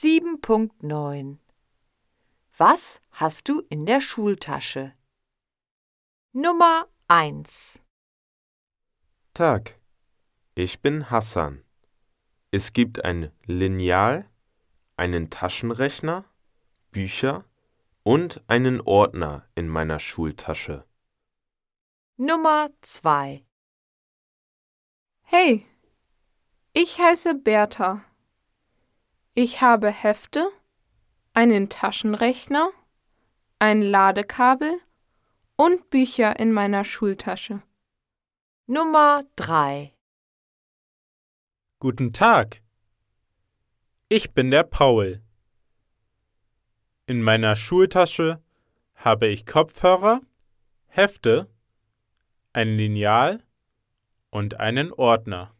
7.9 Was hast du in der Schultasche? Nummer 1 Tag, ich bin Hassan. Es gibt ein Lineal, einen Taschenrechner, Bücher und einen Ordner in meiner Schultasche. Nummer 2 Hey, ich heiße Bertha. Ich habe Hefte, einen Taschenrechner, ein Ladekabel und Bücher in meiner Schultasche. Nummer 3 Guten Tag. Ich bin der Paul. In meiner Schultasche habe ich Kopfhörer, Hefte, ein Lineal und einen Ordner.